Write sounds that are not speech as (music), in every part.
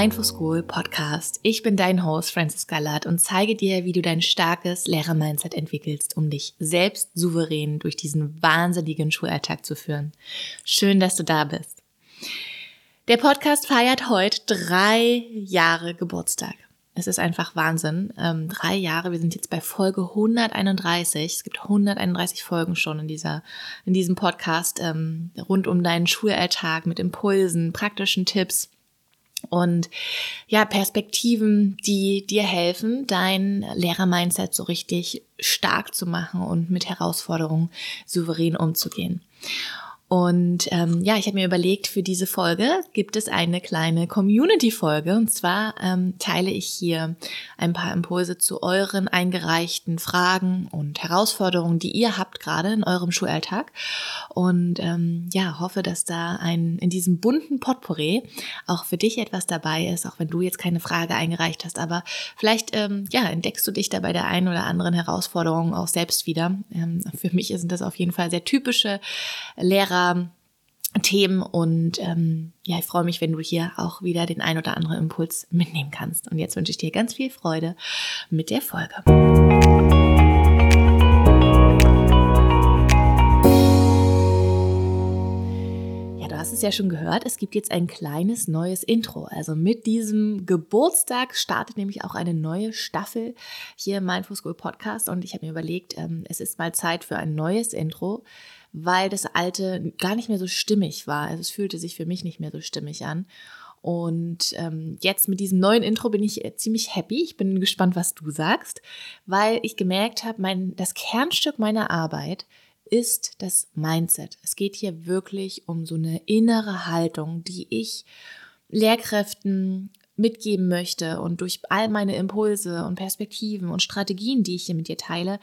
Mindful School Podcast. Ich bin dein Host Francis Gallard und zeige dir, wie du dein starkes Lehrer-Mindset entwickelst, um dich selbst souverän durch diesen wahnsinnigen Schulalltag zu führen. Schön, dass du da bist. Der Podcast feiert heute drei Jahre Geburtstag. Es ist einfach Wahnsinn. Ähm, drei Jahre, wir sind jetzt bei Folge 131. Es gibt 131 Folgen schon in, dieser, in diesem Podcast ähm, rund um deinen Schulalltag mit Impulsen, praktischen Tipps und ja, Perspektiven, die dir helfen, dein Lehrer-Mindset so richtig stark zu machen und mit Herausforderungen souverän umzugehen. Und ähm, ja, ich habe mir überlegt, für diese Folge gibt es eine kleine Community-Folge. Und zwar ähm, teile ich hier ein paar Impulse zu euren eingereichten Fragen und Herausforderungen, die ihr habt gerade in eurem Schulalltag. Und ähm, ja, hoffe, dass da ein in diesem bunten Potpourri auch für dich etwas dabei ist, auch wenn du jetzt keine Frage eingereicht hast. Aber vielleicht ähm, ja, entdeckst du dich da bei der einen oder anderen Herausforderung auch selbst wieder. Ähm, für mich sind das auf jeden Fall sehr typische Lehrer Themen und ähm, ja, ich freue mich, wenn du hier auch wieder den ein oder anderen Impuls mitnehmen kannst. Und jetzt wünsche ich dir ganz viel Freude mit der Folge. Ja, du hast es ja schon gehört, es gibt jetzt ein kleines neues Intro. Also mit diesem Geburtstag startet nämlich auch eine neue Staffel hier im Mindful School Podcast und ich habe mir überlegt, ähm, es ist mal Zeit für ein neues Intro weil das alte gar nicht mehr so stimmig war. Also es fühlte sich für mich nicht mehr so stimmig an. Und ähm, jetzt mit diesem neuen Intro bin ich äh, ziemlich happy. Ich bin gespannt, was du sagst, weil ich gemerkt habe, mein, das Kernstück meiner Arbeit ist das Mindset. Es geht hier wirklich um so eine innere Haltung, die ich Lehrkräften mitgeben möchte und durch all meine Impulse und Perspektiven und Strategien, die ich hier mit dir teile,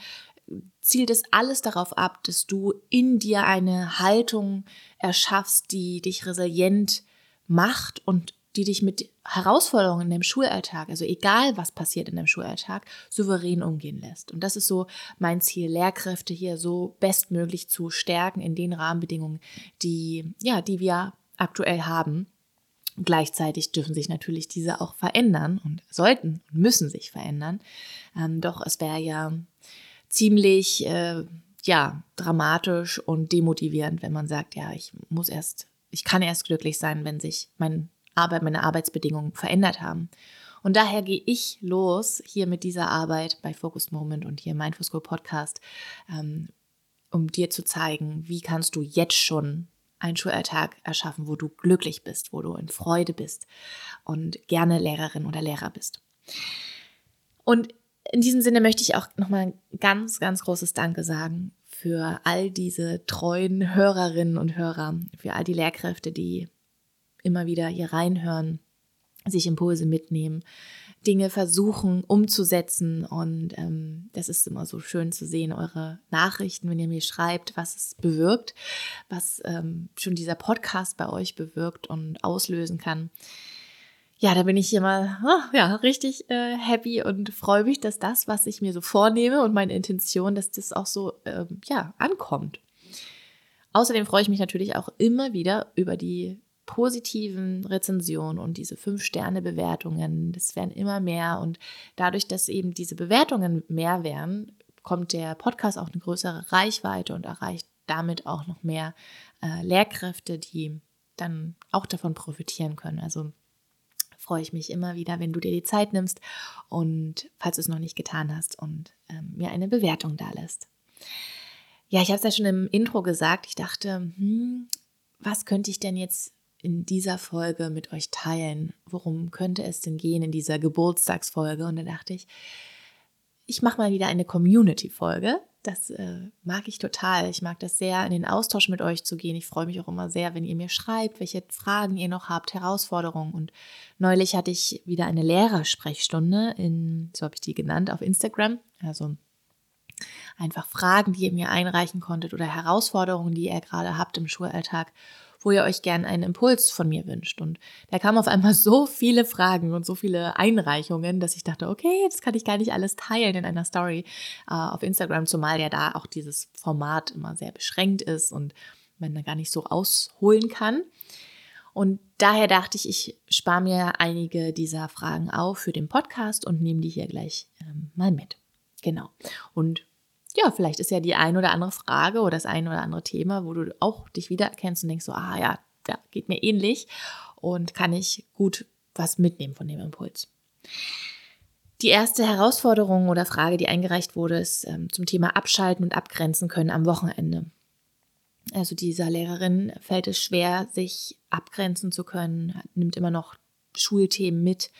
zielt es alles darauf ab, dass du in dir eine Haltung erschaffst, die dich resilient macht und die dich mit Herausforderungen in deinem Schulalltag, also egal was passiert in deinem Schulalltag, souverän umgehen lässt. Und das ist so mein Ziel, Lehrkräfte hier so bestmöglich zu stärken in den Rahmenbedingungen, die, ja, die wir aktuell haben. Gleichzeitig dürfen sich natürlich diese auch verändern und sollten und müssen sich verändern. Ähm, doch es wäre ja ziemlich, äh, ja, dramatisch und demotivierend, wenn man sagt, ja, ich muss erst, ich kann erst glücklich sein, wenn sich mein Arbeit, meine Arbeitsbedingungen verändert haben. Und daher gehe ich los hier mit dieser Arbeit bei Focus Moment und hier im Mindful School Podcast, ähm, um dir zu zeigen, wie kannst du jetzt schon einen Schulalltag erschaffen, wo du glücklich bist, wo du in Freude bist und gerne Lehrerin oder Lehrer bist. Und in diesem Sinne möchte ich auch nochmal ein ganz, ganz großes Danke sagen für all diese treuen Hörerinnen und Hörer, für all die Lehrkräfte, die immer wieder hier reinhören, sich Impulse mitnehmen, Dinge versuchen umzusetzen. Und ähm, das ist immer so schön zu sehen, eure Nachrichten, wenn ihr mir schreibt, was es bewirkt, was ähm, schon dieser Podcast bei euch bewirkt und auslösen kann ja, da bin ich immer oh, ja, richtig äh, happy und freue mich, dass das, was ich mir so vornehme und meine Intention, dass das auch so ähm, ja, ankommt. Außerdem freue ich mich natürlich auch immer wieder über die positiven Rezensionen und diese Fünf-Sterne-Bewertungen. Das werden immer mehr und dadurch, dass eben diese Bewertungen mehr werden, kommt der Podcast auch eine größere Reichweite und erreicht damit auch noch mehr äh, Lehrkräfte, die dann auch davon profitieren können. Also freue ich mich immer wieder, wenn du dir die Zeit nimmst und falls du es noch nicht getan hast und ähm, mir eine Bewertung da lässt. Ja, ich habe es ja schon im Intro gesagt. Ich dachte, hm, was könnte ich denn jetzt in dieser Folge mit euch teilen? Worum könnte es denn gehen in dieser Geburtstagsfolge? Und da dachte ich, ich mache mal wieder eine Community-Folge. Das äh, mag ich total. Ich mag das sehr, in den Austausch mit euch zu gehen. Ich freue mich auch immer sehr, wenn ihr mir schreibt, welche Fragen ihr noch habt, Herausforderungen. Und neulich hatte ich wieder eine Lehrersprechstunde in, so habe ich die genannt, auf Instagram. Also einfach Fragen, die ihr mir einreichen konntet oder Herausforderungen, die ihr gerade habt im Schulalltag wo ihr euch gern einen Impuls von mir wünscht. Und da kamen auf einmal (laughs) so viele Fragen und so viele Einreichungen, dass ich dachte, okay, das kann ich gar nicht alles teilen in einer Story äh, auf Instagram, zumal ja da auch dieses Format immer sehr beschränkt ist und man da gar nicht so ausholen kann. Und daher dachte ich, ich spare mir einige dieser Fragen auf für den Podcast und nehme die hier gleich ähm, mal mit. Genau. Und ja, vielleicht ist ja die ein oder andere Frage oder das ein oder andere Thema, wo du auch dich wiedererkennst und denkst so, ah ja, ja, geht mir ähnlich und kann ich gut was mitnehmen von dem Impuls. Die erste Herausforderung oder Frage, die eingereicht wurde, ist ähm, zum Thema Abschalten und Abgrenzen können am Wochenende. Also dieser Lehrerin fällt es schwer, sich abgrenzen zu können, nimmt immer noch Schulthemen mit,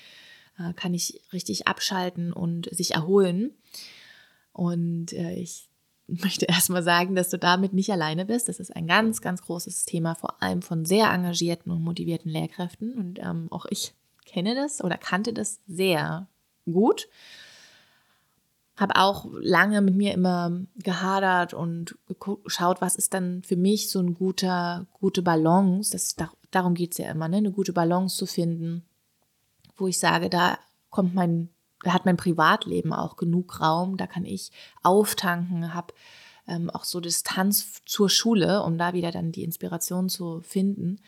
äh, kann nicht richtig abschalten und sich erholen. Und äh, ich möchte (laughs) erstmal sagen, dass du damit nicht alleine bist. Das ist ein ganz, ganz großes Thema, vor allem von sehr engagierten und motivierten Lehrkräften. Und ähm, auch ich kenne das oder kannte das sehr gut. Habe auch lange mit mir immer gehadert und geschaut, was ist dann für mich so eine gute, gute Balance. Das, darum geht es ja immer, ne? eine gute Balance zu finden, wo ich sage, da kommt mein da hat mein Privatleben auch genug Raum, da kann ich auftanken, habe ähm, auch so Distanz zur Schule, um da wieder dann die Inspiration zu finden.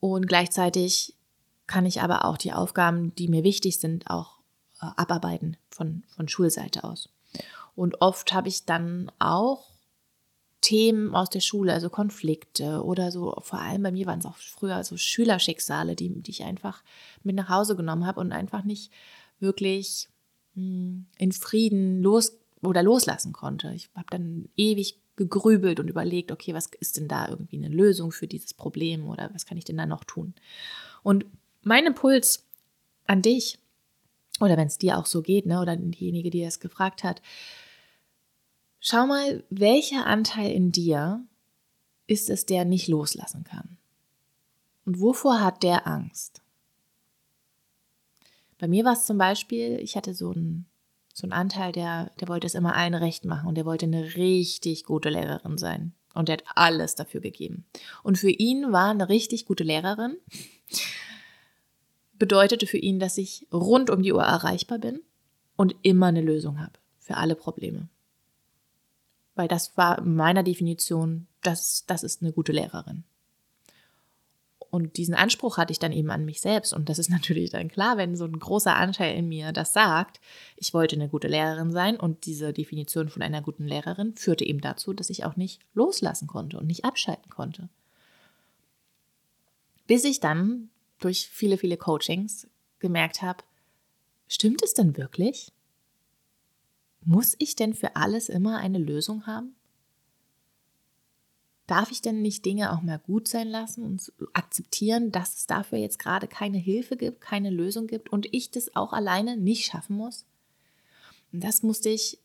Und gleichzeitig kann ich aber auch die Aufgaben, die mir wichtig sind, auch äh, abarbeiten von, von Schulseite aus. Und oft habe ich dann auch Themen aus der Schule, also Konflikte oder so, vor allem bei mir waren es auch früher so Schülerschicksale, die, die ich einfach mit nach Hause genommen habe und einfach nicht wirklich hm, in Frieden los oder loslassen konnte. Ich habe dann ewig gegrübelt und überlegt, okay, was ist denn da irgendwie eine Lösung für dieses Problem oder was kann ich denn da noch tun? Und mein Impuls an dich, oder wenn es dir auch so geht, ne, oder diejenige, die das gefragt hat, schau mal, welcher Anteil in dir ist es, der nicht loslassen kann? Und wovor hat der Angst? Bei mir war es zum Beispiel, ich hatte so einen, so einen Anteil, der, der wollte es immer allen recht machen und der wollte eine richtig gute Lehrerin sein. Und der hat alles dafür gegeben. Und für ihn war eine richtig gute Lehrerin, bedeutete für ihn, dass ich rund um die Uhr erreichbar bin und immer eine Lösung habe für alle Probleme. Weil das war in meiner Definition, das, das ist eine gute Lehrerin. Und diesen Anspruch hatte ich dann eben an mich selbst. Und das ist (laughs) natürlich dann klar, wenn so ein großer Anteil in mir das sagt, ich wollte eine gute Lehrerin sein. Und diese Definition von einer guten Lehrerin führte eben dazu, dass ich auch nicht loslassen konnte und nicht abschalten konnte. Bis ich dann durch viele, viele Coachings gemerkt habe, stimmt es denn wirklich? Muss ich denn für alles immer eine Lösung haben? Darf ich denn nicht Dinge auch mal gut sein lassen und akzeptieren, dass es dafür jetzt gerade keine Hilfe gibt, keine Lösung gibt und ich das auch alleine nicht schaffen muss? Und das musste ich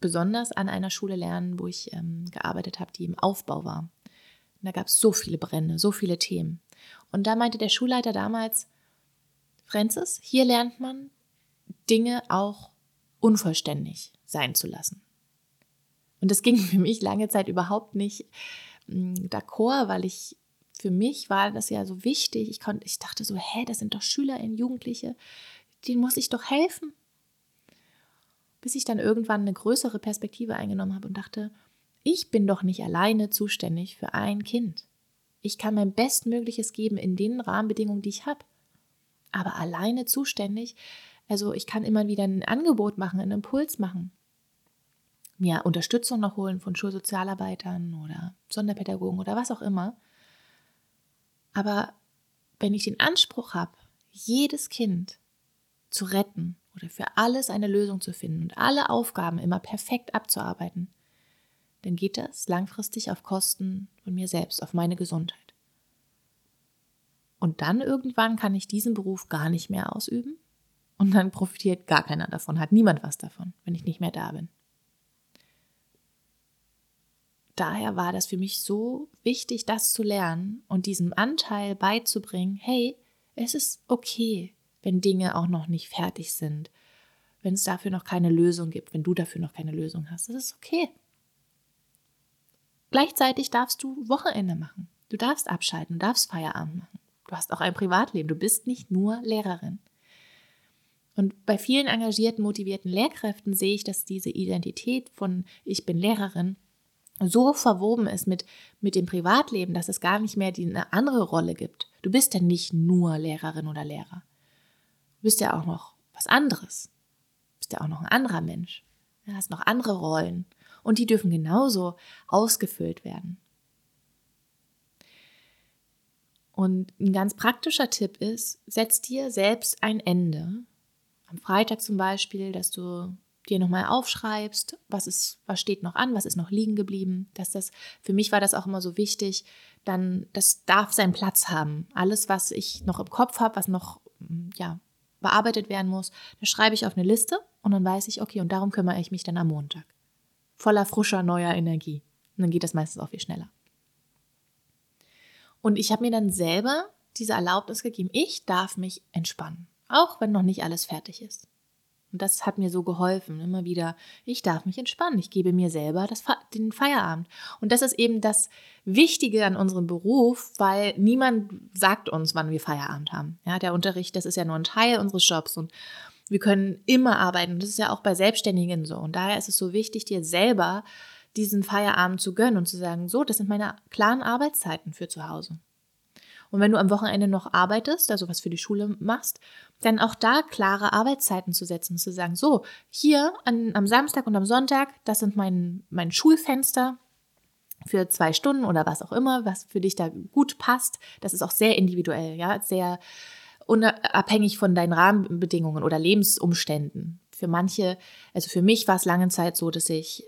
besonders an einer Schule lernen, wo ich ähm, gearbeitet habe, die im Aufbau war. Und da gab es so viele Brände, so viele Themen. Und da meinte der Schulleiter damals, Francis, hier lernt man Dinge auch unvollständig sein zu lassen. Und das ging (laughs) für mich lange Zeit überhaupt nicht mm, d'accord, weil ich für mich war das ja so wichtig. Ich konnte, ich dachte so, hä, das sind doch SchülerInnen, Jugendliche, denen muss ich doch helfen. Bis ich dann irgendwann eine größere Perspektive eingenommen habe und dachte, ich bin doch nicht alleine zuständig für ein Kind. Ich kann mein Bestmögliches geben in den Rahmenbedingungen, die ich habe. Aber alleine zuständig, also ich kann immer wieder ein Angebot machen, einen Impuls machen mir Unterstützung noch holen von Schulsozialarbeitern oder Sonderpädagogen oder was auch immer. Aber wenn ich den Anspruch habe, jedes Kind zu retten oder für alles eine Lösung zu finden und alle Aufgaben immer perfekt abzuarbeiten, dann geht das langfristig auf Kosten von mir selbst, auf meine Gesundheit. Und dann irgendwann kann ich diesen Beruf gar nicht mehr ausüben und dann profitiert gar keiner davon, hat niemand was davon, wenn ich nicht mehr da bin daher war das für mich so wichtig, das zu lernen und diesem Anteil beizubringen, hey, es ist okay, wenn Dinge auch noch nicht fertig sind, wenn es dafür noch keine Lösung gibt, wenn du dafür noch keine Lösung hast. Das ist okay. Gleichzeitig darfst du Wochenende machen. Du darfst abschalten, du darfst Feierabend machen. Du hast auch ein Privatleben. Du bist nicht nur Lehrerin. Und bei vielen engagierten, motivierten Lehrkräften sehe ich, dass diese Identität von ich bin Lehrerin so verwoben ist mit, mit dem Privatleben, dass es gar nicht mehr die, eine andere Rolle gibt. Du bist ja nicht nur Lehrerin oder Lehrer. Du bist ja auch noch was anderes. Du bist ja auch noch ein anderer Mensch. Du hast noch andere Rollen. Und die dürfen genauso ausgefüllt werden. Und ein ganz praktischer Tipp ist, setz dir selbst ein Ende. Am Freitag zum Beispiel, dass du dir nochmal aufschreibst, was ist, was steht noch an, was ist noch liegen geblieben. Dass das, für mich war das auch immer so wichtig, dann, das darf seinen Platz haben. Alles, was ich noch im Kopf habe, was noch, ja, bearbeitet werden muss, das schreibe ich auf eine Liste und dann weiß ich, okay, und darum kümmere ich mich dann am Montag. Voller frischer, neuer Energie. Und dann geht das meistens auch viel schneller. Und ich habe mir dann selber diese Erlaubnis gegeben, ich darf mich entspannen, auch wenn noch nicht alles fertig ist. Und das hat mir so geholfen, immer wieder, ich darf mich entspannen, ich gebe mir selber das, den Feierabend. Und das ist eben das Wichtige an unserem Beruf, weil niemand sagt uns, wann wir Feierabend haben. Ja, der Unterricht, das ist ja nur ein Teil unseres Jobs und wir können immer arbeiten. Und das ist ja auch bei Selbstständigen so. Und daher ist es so wichtig, dir selber diesen Feierabend zu gönnen und zu sagen, so, das sind meine klaren Arbeitszeiten für zu Hause. Und wenn du am Wochenende noch arbeitest, also was für die Schule machst, dann auch da klare Arbeitszeiten zu setzen, zu sagen, so, hier an, am Samstag und am Sonntag, das sind mein, mein Schulfenster für zwei Stunden oder was auch immer, was für dich da gut passt. Das ist auch sehr individuell, ja, sehr unabhängig von deinen Rahmenbedingungen oder Lebensumständen. Für manche, also für mich war es lange Zeit so, dass ich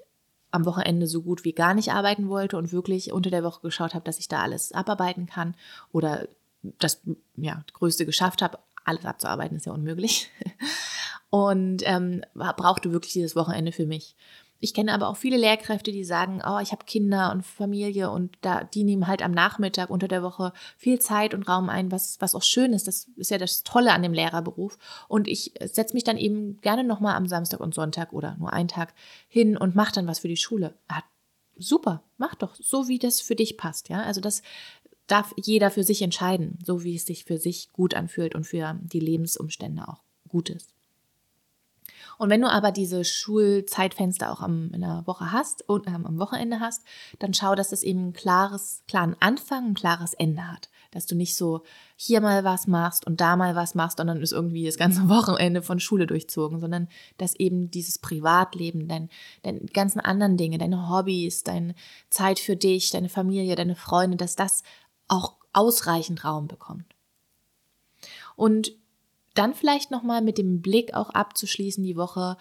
am Wochenende so gut wie gar nicht arbeiten wollte und wirklich unter der Woche geschaut habe, dass ich da alles abarbeiten kann oder das ja, Größte geschafft habe. Alles abzuarbeiten ist ja unmöglich. (laughs) Und ähm, brauchte wirklich dieses Wochenende für mich. Ich kenne aber auch viele Lehrkräfte, die sagen, oh, ich habe Kinder und Familie und da, die nehmen halt am Nachmittag unter der Woche viel Zeit und Raum ein, was, was auch schön ist. Das ist ja das Tolle an dem Lehrerberuf. Und ich setze mich dann eben gerne nochmal am Samstag und Sonntag oder nur einen Tag hin und mache dann was für die Schule. Ah, super, mach doch, so wie das für dich passt. Ja, also das darf jeder für sich entscheiden, so wie es sich für sich gut anfühlt und für die Lebensumstände auch gut ist. Und wenn du aber diese Schulzeitfenster auch am, in der Woche hast und ähm, am Wochenende hast, dann schau, dass es eben ein klares, klaren Anfang, ein klares Ende hat. Dass du nicht so hier mal was machst und da mal was machst dann ist irgendwie das ganze (laughs) Wochenende von Schule durchzogen, sondern dass eben dieses Privatleben, dein, deine ganzen anderen Dinge, deine Hobbys, deine Zeit für dich, deine Familie, deine Freunde, dass das auch ausreichend Raum bekommt. Und dann vielleicht nochmal mit dem Blick auch abzuschließen die Woche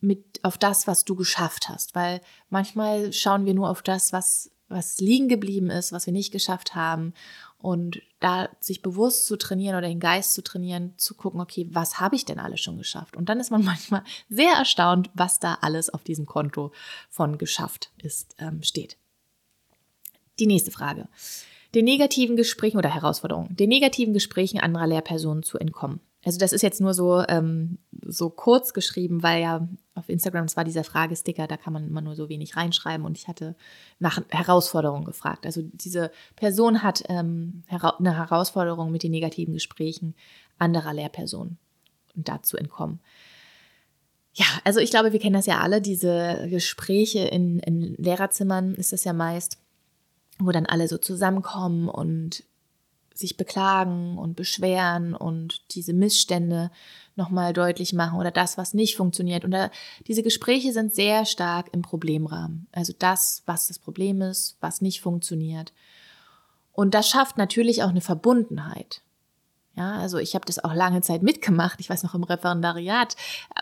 mit auf das, was du geschafft hast, weil manchmal schauen wir nur auf das, was was liegen geblieben ist, was wir nicht geschafft haben und da sich bewusst zu trainieren oder den Geist zu trainieren, zu gucken, okay, was habe ich denn alles schon geschafft? Und dann ist man (laughs) manchmal sehr erstaunt, was da alles auf diesem Konto von geschafft ist, ähm, steht. Die nächste Frage. Den negativen Gesprächen oder Herausforderungen, den negativen Gesprächen anderer Lehrpersonen zu entkommen. Also das ist jetzt nur so, ähm, so kurz geschrieben, weil ja auf Instagram zwar dieser Fragesticker, da kann man immer nur so wenig reinschreiben und ich hatte nach Herausforderungen gefragt. Also diese Person hat ähm, eine Herausforderung mit den negativen Gesprächen anderer Lehrpersonen und dazu entkommen. Ja, also ich glaube, wir kennen das ja alle, diese Gespräche in, in Lehrerzimmern ist das ja meist, wo dann alle so zusammenkommen und sich beklagen und beschweren und diese Missstände nochmal deutlich machen oder das, was nicht funktioniert. Und da, diese Gespräche sind sehr stark im Problemrahmen. Also das, was das Problem ist, was nicht funktioniert. Und das schafft natürlich auch eine Verbundenheit. Ja, also ich habe das auch lange Zeit mitgemacht. Ich weiß noch im Referendariat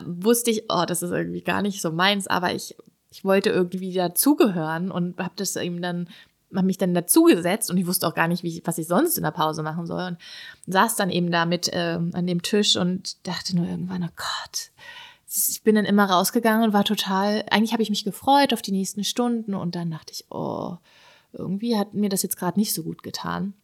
wusste ich, oh, das ist irgendwie gar nicht so meins, aber ich ich wollte irgendwie dazugehören und habe das eben dann habe mich dann dazugesetzt und ich wusste auch gar nicht, ich, was ich sonst in der Pause machen soll. Und saß dann eben da mit äh, an dem Tisch und dachte nur irgendwann, oh Gott. Ich bin dann immer rausgegangen und war total, eigentlich habe ich mich gefreut auf die nächsten Stunden und dann dachte ich, oh, irgendwie hat mir das jetzt gerade nicht so gut getan.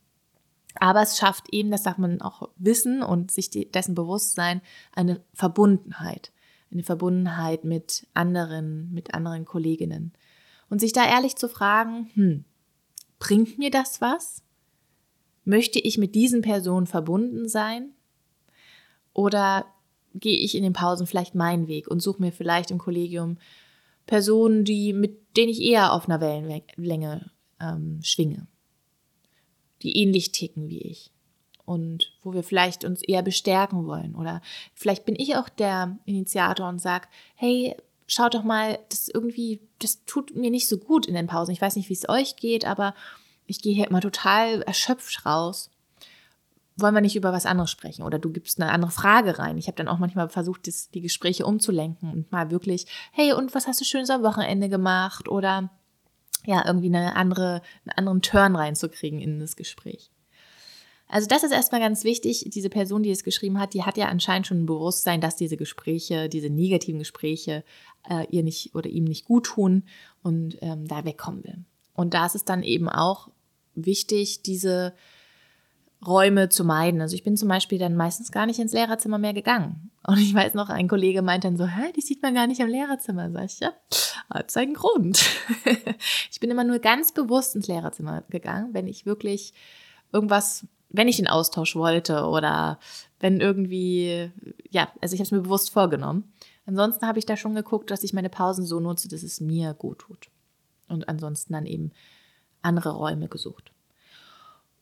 Aber es schafft eben, das darf man auch wissen und sich dessen bewusst sein, eine Verbundenheit. Eine Verbundenheit mit anderen, mit anderen Kolleginnen. Und sich da ehrlich zu fragen, hm, Bringt mir das was? Möchte ich mit diesen Personen verbunden sein? Oder gehe ich in den Pausen vielleicht meinen Weg und suche mir vielleicht im Kollegium Personen, die, mit denen ich eher auf einer Wellenlänge ähm, schwinge, die ähnlich ticken wie ich und wo wir vielleicht uns eher bestärken wollen. Oder vielleicht bin ich auch der Initiator und sage, hey, schaut doch mal, das irgendwie, das tut mir nicht so gut in den Pausen. Ich weiß nicht, wie es euch geht, aber ich gehe hier immer total erschöpft raus. Wollen wir nicht über was anderes sprechen? Oder du gibst eine andere Frage rein. Ich habe dann auch manchmal versucht, das, die Gespräche umzulenken und mal wirklich, hey, und was hast du schönes am Wochenende gemacht? Oder ja, irgendwie eine andere, einen anderen Turn reinzukriegen in das Gespräch. Also das ist erstmal ganz wichtig. Diese Person, die es geschrieben hat, die hat ja anscheinend schon ein Bewusstsein, dass diese Gespräche, diese negativen Gespräche äh, ihr nicht oder ihm nicht gut tun und ähm, da wegkommen will. Und da ist es dann eben auch wichtig, diese Räume zu meiden. Also ich bin zum Beispiel dann meistens gar nicht ins Lehrerzimmer mehr gegangen. Und ich weiß noch, ein Kollege meint dann so, hä, die sieht man gar nicht im Lehrerzimmer. Sag ich, ja, hat seinen Grund. (laughs) ich bin immer nur ganz bewusst ins Lehrerzimmer gegangen, wenn ich wirklich irgendwas, wenn ich den Austausch wollte oder wenn irgendwie, ja, also ich habe es mir bewusst vorgenommen. Ansonsten habe ich da schon geguckt, dass ich meine Pausen so nutze, dass es mir gut tut. Und ansonsten dann eben andere Räume gesucht.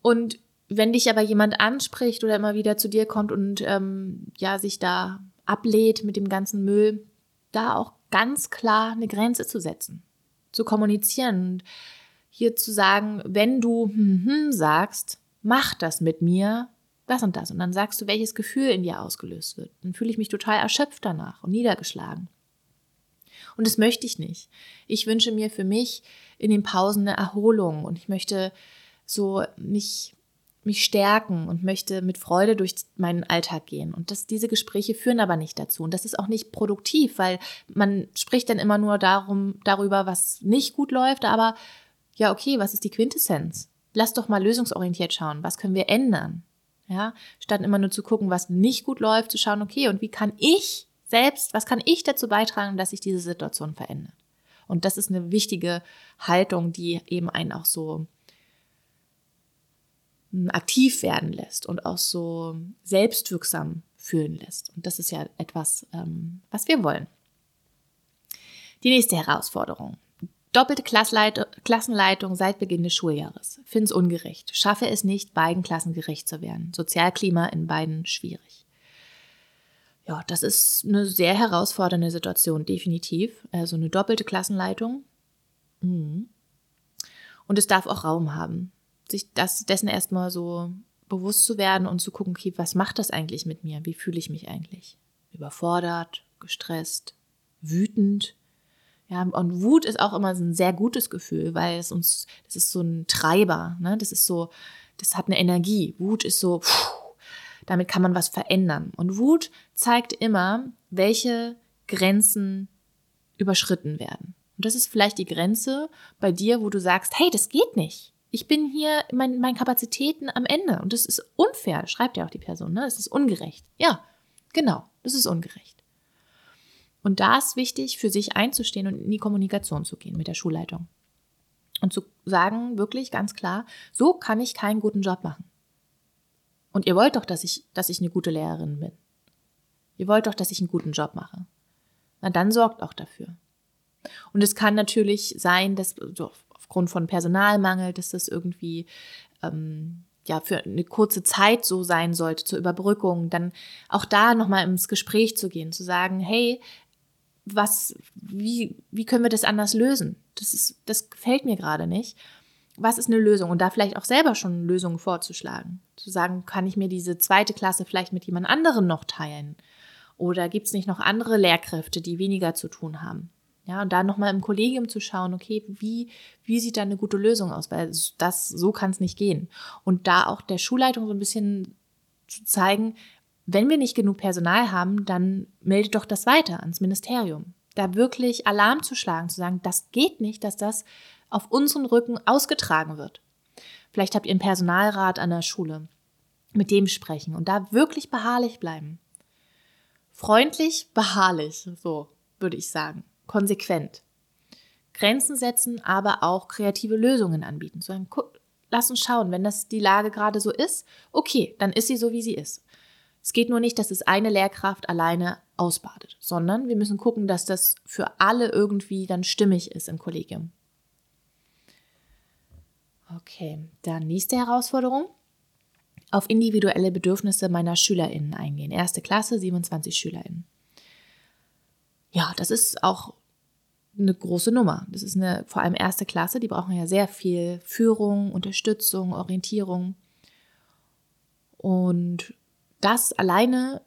Und wenn dich aber jemand anspricht oder immer wieder zu dir kommt und ähm, ja sich da ablehnt mit dem ganzen Müll, da auch ganz klar eine Grenze zu setzen, zu kommunizieren und hier zu sagen, wenn du hm, hm, sagst, mach das mit mir, das und das. Und dann sagst du, welches Gefühl in dir ausgelöst wird. Dann fühle ich mich total erschöpft danach und niedergeschlagen. Und das möchte ich nicht. Ich wünsche mir für mich in den Pausen eine Erholung und ich möchte so mich, mich stärken und möchte mit Freude durch meinen Alltag gehen. Und das, diese Gespräche führen aber nicht dazu. Und das ist auch nicht produktiv, weil man spricht dann immer nur darum, darüber, was nicht gut läuft, aber ja, okay, was ist die Quintessenz? Lass doch mal lösungsorientiert schauen. Was können wir ändern? Ja, statt immer nur zu gucken, was nicht gut läuft, zu schauen, okay, und wie kann ich selbst, was kann ich dazu beitragen, dass sich diese Situation verändert? Und das ist eine wichtige Haltung, die eben einen auch so hm, aktiv werden lässt und auch so selbstwirksam fühlen lässt. Und das ist ja etwas, ähm, was wir wollen. Die nächste Herausforderung. Doppelte Klassenleitung seit Beginn des Schuljahres. Find's ungerecht. Schaffe es nicht, beiden Klassen gerecht zu werden. Sozialklima in beiden schwierig. Ja, das ist eine sehr herausfordernde Situation, definitiv. Also eine doppelte Klassenleitung. Mhm. Und es darf auch Raum haben, sich das, dessen erstmal so bewusst zu werden und zu gucken, okay, was macht das eigentlich mit mir? Wie fühle ich mich eigentlich? Überfordert, gestresst, wütend. Ja, und Wut ist auch immer ein sehr gutes Gefühl, weil es uns, das ist so ein Treiber, ne? Das ist so, das hat eine Energie. Wut ist so, pfuh, damit kann man was verändern. Und Wut zeigt immer, welche Grenzen überschritten werden. Und das ist vielleicht die Grenze bei dir, wo du sagst, hey, das geht nicht. Ich bin hier in mein, meinen Kapazitäten am Ende. Und das ist unfair, schreibt ja auch die Person, ne? Es ist ungerecht. Ja, genau, das ist ungerecht. Und da ist wichtig, für sich einzustehen und in die Kommunikation zu gehen mit der Schulleitung. Und zu sagen, wirklich ganz klar, so kann ich keinen guten Job machen. Und ihr wollt doch, dass ich, dass ich eine gute Lehrerin bin. Ihr wollt doch, dass ich einen guten Job mache. Na, dann sorgt auch dafür. Und es kann natürlich sein, dass so aufgrund von Personalmangel, dass das irgendwie ähm, ja für eine kurze Zeit so sein sollte zur Überbrückung, dann auch da nochmal ins Gespräch zu gehen, zu sagen, hey, was, wie, wie können wir das anders lösen? Das ist, das gefällt mir gerade nicht was ist eine Lösung? Und da vielleicht auch selber schon Lösungen vorzuschlagen. Zu sagen, kann ich mir diese zweite Klasse vielleicht mit jemand anderem noch teilen? Oder gibt es nicht noch andere Lehrkräfte, die weniger zu tun haben? Ja, und da nochmal im Kollegium zu schauen, okay, wie, wie sieht da eine gute Lösung aus? Weil das, so kann es nicht gehen. Und da auch der Schulleitung so ein bisschen zu zeigen, wenn wir nicht genug Personal haben, dann meldet doch das weiter ans Ministerium. Da wirklich Alarm zu schlagen, zu sagen, das geht nicht, dass das auf unseren Rücken ausgetragen wird. Vielleicht habt ihr einen Personalrat an der Schule. Mit dem sprechen und da wirklich beharrlich bleiben. Freundlich, beharrlich, so würde ich sagen. Konsequent. Grenzen setzen, aber auch kreative Lösungen anbieten. So, lass uns schauen, wenn das die Lage gerade so ist, okay, dann ist sie so, wie sie ist. Es geht nur nicht, dass es eine Lehrkraft alleine ausbadet, sondern wir müssen gucken, dass das für alle irgendwie dann stimmig ist im Kollegium. Okay, dann nächste Herausforderung. Auf individuelle Bedürfnisse meiner SchülerInnen eingehen. Erste Klasse, 27 SchülerInnen. Ja, das ist auch eine große Nummer. Das ist eine vor allem erste Klasse, die brauchen ja sehr viel Führung, Unterstützung, Orientierung. Und das alleine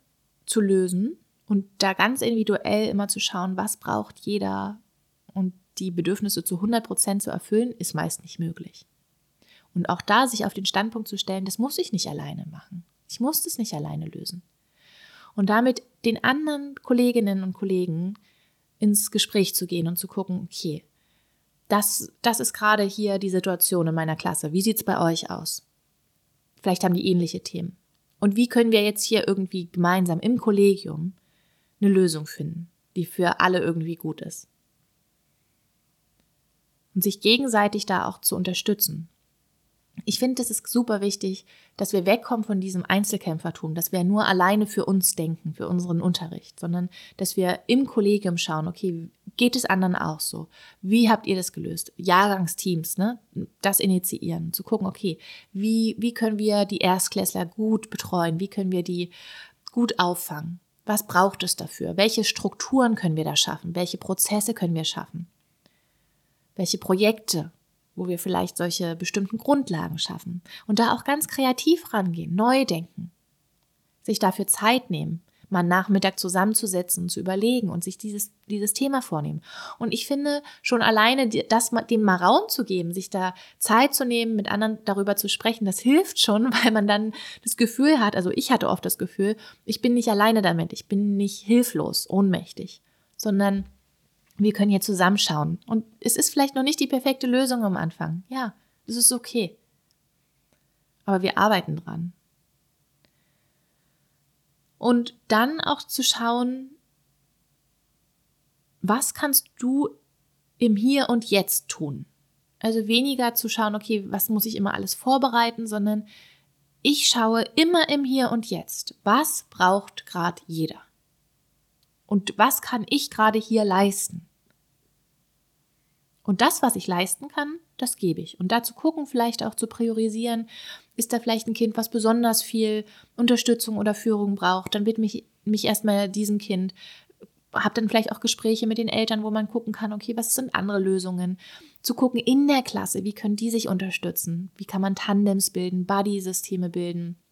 zu lösen und da ganz individuell immer zu schauen, was braucht jeder und die Bedürfnisse zu 100 Prozent zu erfüllen, ist meist nicht möglich. Und auch da sich auf den Standpunkt zu stellen, das muss ich nicht alleine machen. Ich muss das nicht alleine lösen. Und damit den anderen Kolleginnen und Kollegen ins Gespräch zu gehen und zu gucken, okay, das, das ist gerade hier die Situation in meiner Klasse. Wie sieht es bei euch aus? Vielleicht haben die ähnliche Themen. Und wie können wir jetzt hier irgendwie gemeinsam im Kollegium eine Lösung finden, die für alle irgendwie gut ist? Und sich gegenseitig da auch zu unterstützen ich finde, es ist super wichtig, dass wir wegkommen von diesem Einzelkämpfertum, dass wir nur alleine für uns denken, für unseren Unterricht, sondern dass wir im Kollegium schauen, okay, geht es anderen auch so? Wie habt ihr das gelöst? Jahrgangsteams, ne? Das initiieren, zu gucken, okay, wie, wie können wir die Erstklässler gut betreuen? Wie können wir die gut auffangen? Was braucht es dafür? Welche Strukturen können wir da schaffen? Welche Prozesse können wir schaffen? Welche Projekte wo wir vielleicht solche bestimmten Grundlagen schaffen und da auch ganz kreativ rangehen, neu denken, sich dafür Zeit nehmen, mal Nachmittag zusammenzusetzen, zu überlegen und sich dieses, dieses Thema vornehmen. Und ich finde, schon alleine das, dem mal Raum zu geben, sich da Zeit zu nehmen, mit anderen darüber zu sprechen, das (laughs) hilft schon, weil man dann das Gefühl hat, also ich hatte oft das Gefühl, ich bin nicht alleine damit, ich bin nicht hilflos, ohnmächtig, sondern wir können hier zusammenschauen. Und es ist vielleicht noch nicht die perfekte Lösung am Anfang. Ja, das ist okay. Aber wir arbeiten dran. Und dann auch zu schauen, was kannst du im Hier und Jetzt tun? Also weniger zu schauen, okay, was muss ich immer alles vorbereiten, sondern ich schaue immer im Hier und Jetzt. Was braucht gerade jeder? Und was kann ich gerade hier leisten? Und das, was ich leisten kann, das gebe ich. Und dazu gucken, vielleicht auch zu priorisieren, ist da vielleicht ein Kind, was besonders viel Unterstützung oder Führung braucht, dann wird mich, mich erstmal diesem Kind, habe dann vielleicht auch Gespräche mit den Eltern, wo man gucken kann, okay, was sind andere Lösungen? Zu gucken in der Klasse, wie können die sich unterstützen? Wie kann man Tandems bilden, Buddy-Systeme bilden?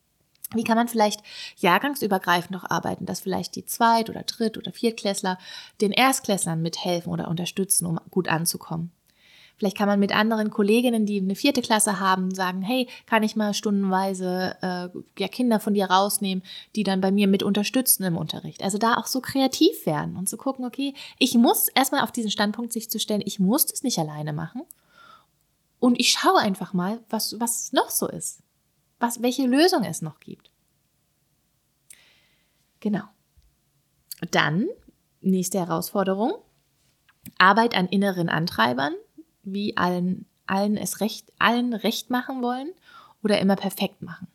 Wie kann man vielleicht jahrgangsübergreifend noch arbeiten, dass vielleicht die Zweit- oder Dritt- oder Viertklässler den Erstklässlern mithelfen oder unterstützen, um gut anzukommen? Vielleicht kann man mit anderen Kolleginnen, die eine vierte Klasse haben, sagen, hey, kann ich mal stundenweise äh, ja, Kinder von dir rausnehmen, die dann bei mir mit unterstützen im Unterricht. Also da auch so kreativ werden und zu gucken, okay, ich muss erstmal auf diesen Standpunkt sich zu stellen, ich muss das nicht alleine machen. Und ich schaue einfach mal, was, was noch so ist was, welche Lösung es noch gibt. Genau. Dann, nächste Herausforderung, Arbeit an inneren Antreibern, wie allen, allen es recht, allen recht machen wollen oder immer perfekt machen.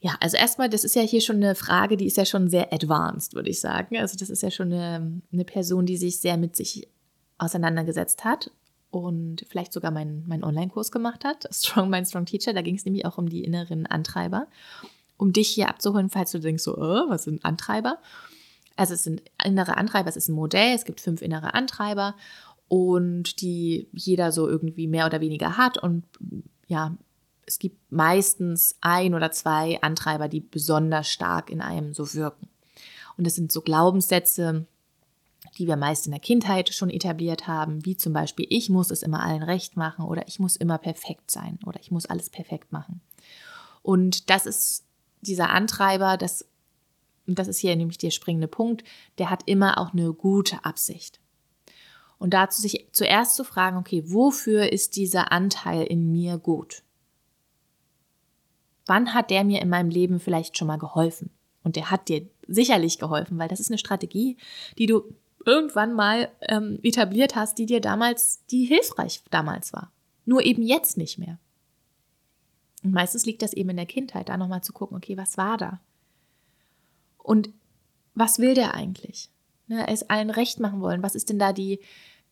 Ja, also erstmal, das ist ja hier schon eine Frage, die ist ja schon sehr advanced, würde ich sagen. Also das ist ja schon eine, eine Person, die sich sehr mit sich auseinandergesetzt hat und vielleicht sogar meinen mein Online-Kurs gemacht hat, (laughs) Strong Mind, Strong Teacher. Da ging es nämlich auch um die inneren Antreiber. Um dich hier abzuholen, falls du denkst, so, oh, was sind Antreiber? Also es sind innere Antreiber, es ist ein Modell, es gibt fünf innere Antreiber und die jeder so irgendwie mehr oder weniger hat. Und ja, es gibt meistens ein oder zwei Antreiber, die besonders stark in einem so wirken. Und das sind so Glaubenssätze, die wir meist in der Kindheit schon etabliert haben, wie zum Beispiel, ich muss es immer allen recht machen oder ich muss immer perfekt sein oder ich muss alles perfekt machen. Und das ist dieser Antreiber, das, das ist hier nämlich der springende Punkt, der hat immer auch eine gute Absicht. Und dazu sich zuerst zu fragen, okay, wofür ist dieser Anteil in mir gut? Wann hat der mir in meinem Leben vielleicht schon mal geholfen? Und der hat dir sicherlich geholfen, weil das ist eine Strategie, die du irgendwann mal ähm, etabliert hast, die dir damals, die hilfreich damals war. Nur eben jetzt nicht mehr. Und meistens liegt das eben in der Kindheit, da nochmal zu gucken, okay, was war da? Und was will der eigentlich? Ne, es allen recht machen wollen. Was ist denn da die,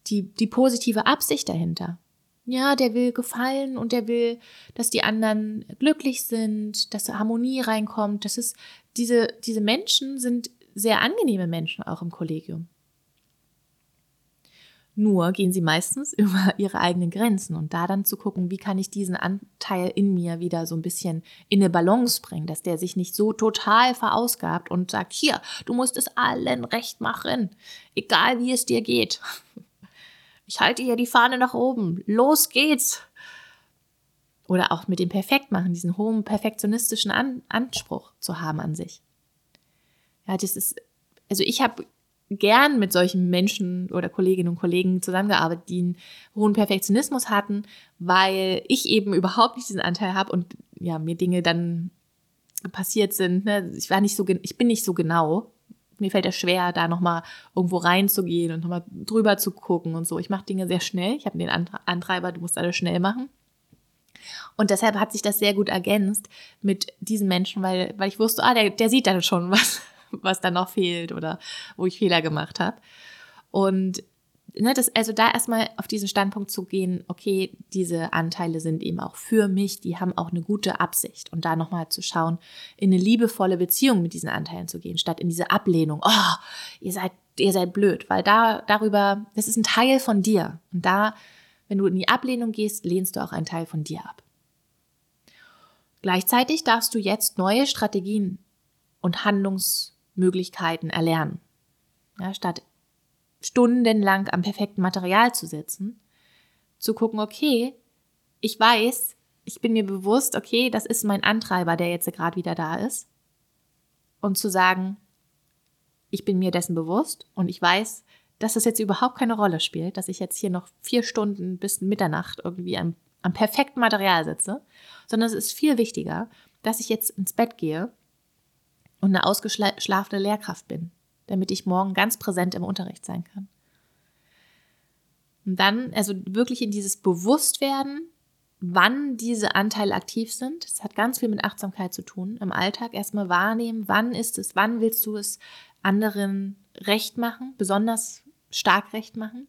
die, die positive Absicht dahinter? Ja, der will gefallen und der will, dass die anderen glücklich sind, dass Harmonie reinkommt. Das ist, diese, diese Menschen sind sehr angenehme Menschen auch im Kollegium. Nur gehen sie meistens (laughs) über ihre eigenen Grenzen und da dann zu gucken, wie kann ich diesen Anteil in mir wieder so ein bisschen in eine Balance bringen, dass der sich nicht so total verausgabt und sagt, hier, du musst es allen recht machen, egal wie es dir geht. (laughs) Ich halte hier die Fahne nach oben, los geht's. Oder auch mit dem Perfektmachen, diesen hohen perfektionistischen An Anspruch zu haben an sich. Ja, das ist, also ich habe gern mit solchen Menschen oder Kolleginnen und Kollegen zusammengearbeitet, die einen hohen Perfektionismus hatten, weil ich eben überhaupt nicht diesen Anteil habe und ja, mir Dinge dann passiert sind. Ne? Ich war nicht so, ich bin nicht so genau. Mir fällt es schwer, da nochmal irgendwo reinzugehen und nochmal drüber zu gucken und so. Ich mache Dinge sehr schnell. Ich habe den Antreiber, du musst alles schnell machen. Und deshalb hat sich das sehr gut ergänzt mit diesen Menschen, weil, weil ich wusste, ah, der, der sieht dann schon was, (laughs) was da noch fehlt oder wo ich Fehler gemacht habe. Und ne, das, also da erstmal auf diesen Standpunkt zu gehen, okay, diese Anteile sind eben auch für mich, die haben auch eine gute Absicht. Und da nochmal zu schauen, in eine liebevolle Beziehung mit diesen Anteilen zu gehen, statt in diese Ablehnung, oh, ihr seid, ihr seid blöd, weil da darüber, das ist ein Teil von dir. Und da, wenn du in die Ablehnung gehst, lehnst du auch einen Teil von dir ab. Gleichzeitig darfst du jetzt neue Strategien und Handlungs Möglichkeiten erlernen. Ja, statt stundenlang am perfekten Material zu sitzen, zu gucken, okay, ich weiß, ich bin mir bewusst, okay, das ist mein Antreiber, der jetzt gerade wieder da ist. Und zu sagen, ich bin mir dessen bewusst und ich weiß, dass das jetzt überhaupt keine Rolle spielt, dass ich jetzt hier noch vier Stunden bis Mitternacht irgendwie am, am perfekten Material sitze, sondern es ist viel wichtiger, dass ich jetzt ins Bett gehe und eine ausgeschlafene Lehrkraft bin, damit ich morgen ganz präsent im Unterricht sein kann. Und dann, also wirklich in dieses Bewusstwerden, wann diese Anteile aktiv sind. Das hat ganz viel mit Achtsamkeit zu tun. Im Alltag erstmal wahrnehmen, wann ist es, wann willst du es anderen recht machen, besonders stark recht machen?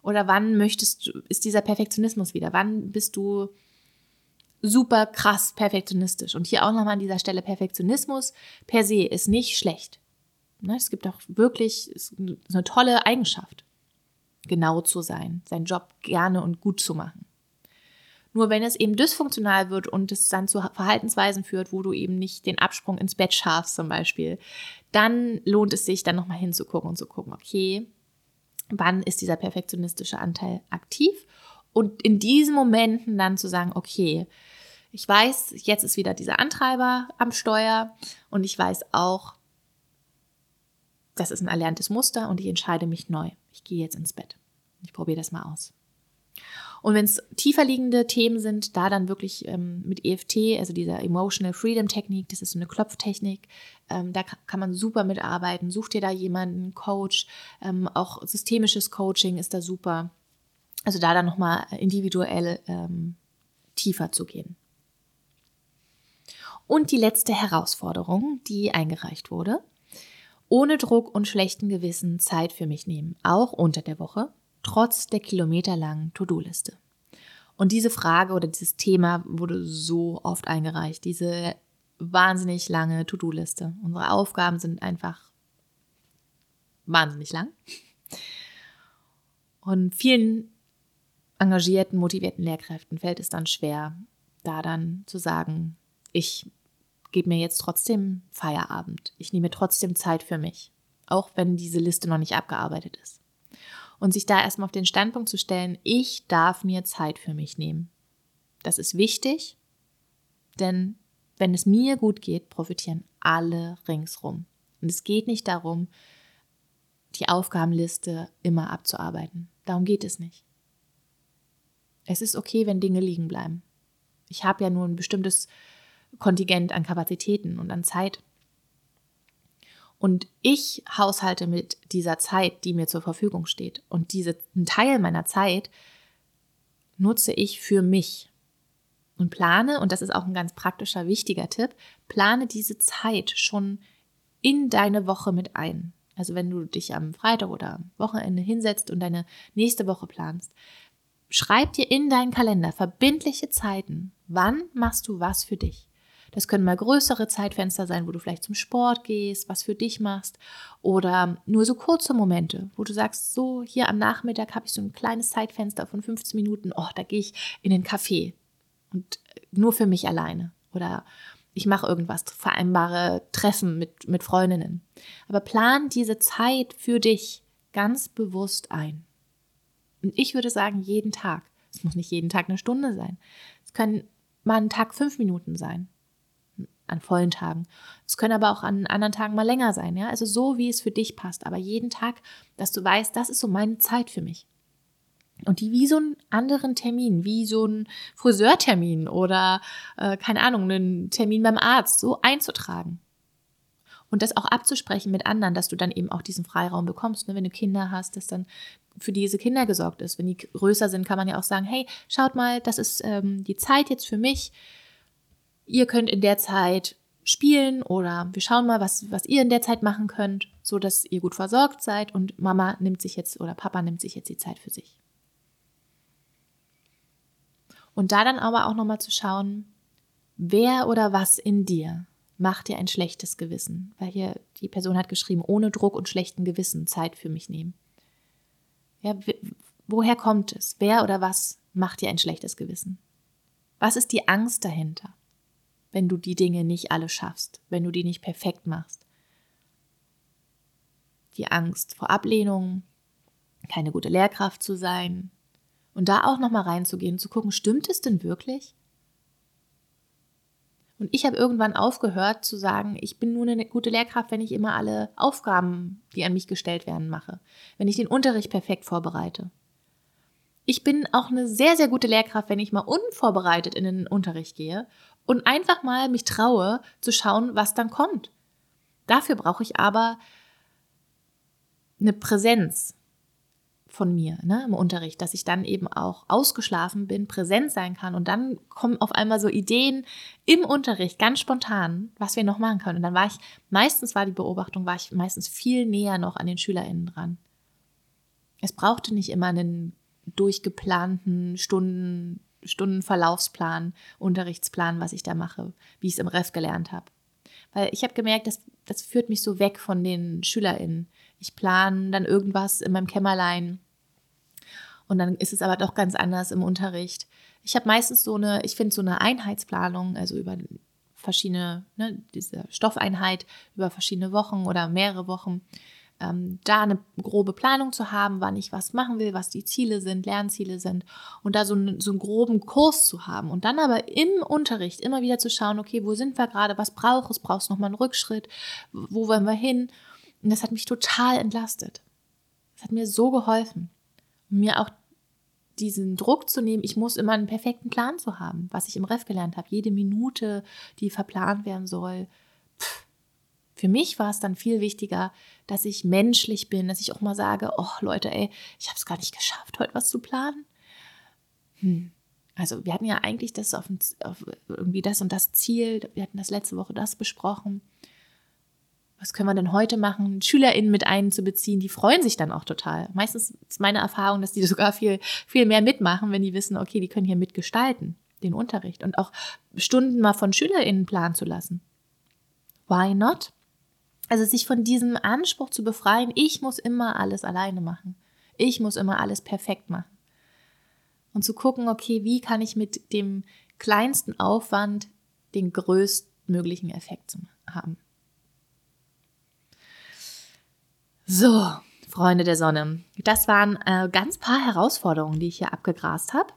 Oder wann möchtest du, ist dieser Perfektionismus wieder? Wann bist du super krass perfektionistisch. Und hier auch nochmal an dieser Stelle, Perfektionismus per se ist nicht schlecht. Ne, es gibt auch wirklich eine tolle Eigenschaft, genau zu sein, seinen Job gerne und gut zu machen. Nur wenn es eben dysfunktional wird und es dann zu Verhaltensweisen führt, wo du eben nicht den Absprung ins Bett schaffst zum Beispiel, dann lohnt es sich dann nochmal hinzugucken und zu gucken, okay, wann ist dieser perfektionistische Anteil aktiv und in diesen Momenten dann zu sagen, okay, ich weiß, jetzt ist wieder dieser Antreiber am Steuer und ich weiß auch, das ist ein erlerntes Muster und ich entscheide mich neu. Ich gehe jetzt ins Bett. Ich probiere das mal aus. Und wenn es tiefer liegende Themen sind, da dann wirklich ähm, mit EFT, also dieser Emotional Freedom Technik, das ist so eine Klopftechnik, ähm, da kann man super mitarbeiten. Such dir da jemanden, Coach, ähm, auch systemisches Coaching ist da super. Also da dann nochmal individuell ähm, tiefer zu gehen. Und die letzte Herausforderung, die eingereicht wurde. Ohne Druck und schlechten Gewissen Zeit für mich nehmen, auch unter der Woche, trotz der kilometerlangen To-Do-Liste. Und diese Frage oder dieses Thema wurde so oft eingereicht, diese wahnsinnig lange To-Do-Liste. Unsere Aufgaben sind einfach wahnsinnig lang. Und vielen engagierten, motivierten Lehrkräften fällt es dann schwer, da dann zu sagen, ich gebe mir jetzt trotzdem Feierabend. Ich nehme trotzdem Zeit für mich, auch wenn diese Liste noch nicht abgearbeitet ist. Und sich da erstmal auf den Standpunkt zu stellen, ich darf mir Zeit für mich nehmen. Das ist wichtig, denn wenn es mir gut geht, profitieren alle ringsrum. Und es geht nicht darum, die Aufgabenliste immer abzuarbeiten. Darum geht es nicht. Es ist okay, wenn Dinge liegen bleiben. Ich habe ja nur ein bestimmtes Kontingent an Kapazitäten und an Zeit. Und ich haushalte mit dieser Zeit, die mir zur Verfügung steht. Und diesen Teil meiner Zeit nutze ich für mich. Und plane, und das ist auch ein ganz praktischer, wichtiger Tipp, plane diese Zeit schon in deine Woche mit ein. Also wenn du dich am Freitag oder am Wochenende hinsetzt und deine nächste Woche planst, schreib dir in deinen Kalender verbindliche Zeiten. Wann machst du was für dich? Das können mal größere Zeitfenster sein, wo du vielleicht zum Sport gehst, was für dich machst. Oder nur so kurze Momente, wo du sagst, so hier am Nachmittag habe ich so ein kleines Zeitfenster von 15 Minuten. Oh, da gehe ich in den Café und nur für mich alleine. Oder ich mache irgendwas, vereinbare Treffen mit, mit Freundinnen. Aber plan diese Zeit für dich ganz bewusst ein. Und ich würde sagen, jeden Tag. Es muss nicht jeden Tag eine Stunde sein. Es können mal einen Tag fünf Minuten sein an vollen Tagen. Es können aber auch an anderen Tagen mal länger sein, ja. Also so, wie es für dich passt. Aber jeden Tag, dass du weißt, das ist so meine Zeit für mich. Und die wie so einen anderen Termin, wie so ein Friseurtermin oder, äh, keine Ahnung, einen Termin beim Arzt, so einzutragen. Und das auch abzusprechen mit anderen, dass du dann eben auch diesen Freiraum bekommst. Ne? Wenn du Kinder hast, dass dann für diese Kinder gesorgt ist. Wenn die größer sind, kann man ja auch sagen, hey, schaut mal, das ist ähm, die Zeit jetzt für mich ihr könnt in der Zeit spielen oder wir schauen mal, was, was ihr in der Zeit machen könnt, so dass ihr gut versorgt seid und Mama nimmt sich jetzt oder Papa nimmt sich jetzt die Zeit für sich. Und da dann aber auch nochmal zu schauen, wer oder was in dir macht dir ein schlechtes Gewissen? Weil hier die Person hat geschrieben, ohne Druck und schlechten Gewissen Zeit für mich nehmen. Ja, woher kommt es? Wer oder was macht dir ein schlechtes Gewissen? Was ist die Angst dahinter? Wenn du die Dinge nicht alle schaffst, wenn du die nicht perfekt machst. Die Angst vor Ablehnung, keine gute Lehrkraft zu sein und da auch noch mal reinzugehen, zu gucken, stimmt es denn wirklich? Und ich habe irgendwann aufgehört zu sagen, ich bin nur eine gute Lehrkraft, wenn ich immer alle Aufgaben, die an mich gestellt werden, mache, wenn ich den Unterricht perfekt vorbereite. Ich bin auch eine sehr, sehr gute Lehrkraft, wenn ich mal unvorbereitet in den Unterricht gehe und einfach mal mich traue zu schauen, was dann kommt. Dafür brauche ich aber eine Präsenz von mir ne, im Unterricht, dass ich dann eben auch ausgeschlafen bin, präsent sein kann und dann kommen auf einmal so Ideen im Unterricht ganz spontan, was wir noch machen können. Und dann war ich, meistens war die Beobachtung, war ich meistens viel näher noch an den SchülerInnen dran. Es brauchte nicht immer einen durchgeplanten Stunden, Stundenverlaufsplan, Unterrichtsplan, was ich da mache, wie ich es im Ref gelernt habe. Weil ich habe gemerkt, das, das führt mich so weg von den SchülerInnen. Ich plane dann irgendwas in meinem Kämmerlein und dann ist es aber doch ganz anders im Unterricht. Ich habe meistens so eine, ich finde so eine Einheitsplanung, also über verschiedene, ne, diese Stoffeinheit über verschiedene Wochen oder mehrere Wochen ähm, da eine grobe Planung zu haben, wann ich was machen will, was die Ziele sind, Lernziele sind und da so, einen, so einen groben Kurs zu haben und dann aber im Unterricht immer wieder zu schauen, okay, wo sind wir gerade, was braucht es, brauchst du nochmal einen Rückschritt, wo wollen wir hin? Und das hat mich total entlastet. Das hat mir so geholfen. Mir auch diesen Druck zu nehmen, ich muss immer einen perfekten Plan zu haben, was ich im Ref gelernt habe. Jede Minute, die verplant werden soll, für mich war es dann viel wichtiger, dass ich menschlich bin, dass ich auch mal sage, oh Leute, ey, ich habe es gar nicht geschafft, heute was zu planen. Hm. Also wir hatten ja eigentlich das auf, auf, irgendwie das und das Ziel. Wir hatten das letzte Woche das besprochen. Was können wir denn heute machen? SchülerInnen mit einzubeziehen, die freuen sich dann auch total. Meistens ist meine Erfahrung, dass die (laughs) sogar viel, viel mehr mitmachen, wenn die wissen, okay, die können hier mitgestalten, den Unterricht und auch Stunden mal von SchülerInnen planen zu lassen. Why not? Also sich von diesem Anspruch zu befreien, ich muss immer alles alleine machen. Ich muss immer alles perfekt machen. Und zu gucken, okay, wie kann ich mit dem kleinsten Aufwand den größtmöglichen Effekt haben. So, Freunde der Sonne, das waren äh, ganz paar Herausforderungen, die ich hier abgegrast habe.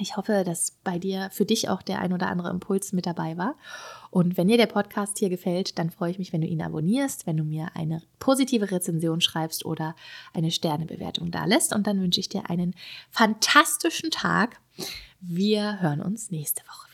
Ich hoffe, dass bei dir für dich auch der ein oder andere Impuls mit dabei war. Und wenn dir der Podcast hier gefällt, dann freue ich mich, wenn du ihn abonnierst, wenn du mir eine positive Rezension schreibst oder eine Sternebewertung da lässt. Und dann wünsche ich dir einen fantastischen Tag. Wir hören uns nächste Woche.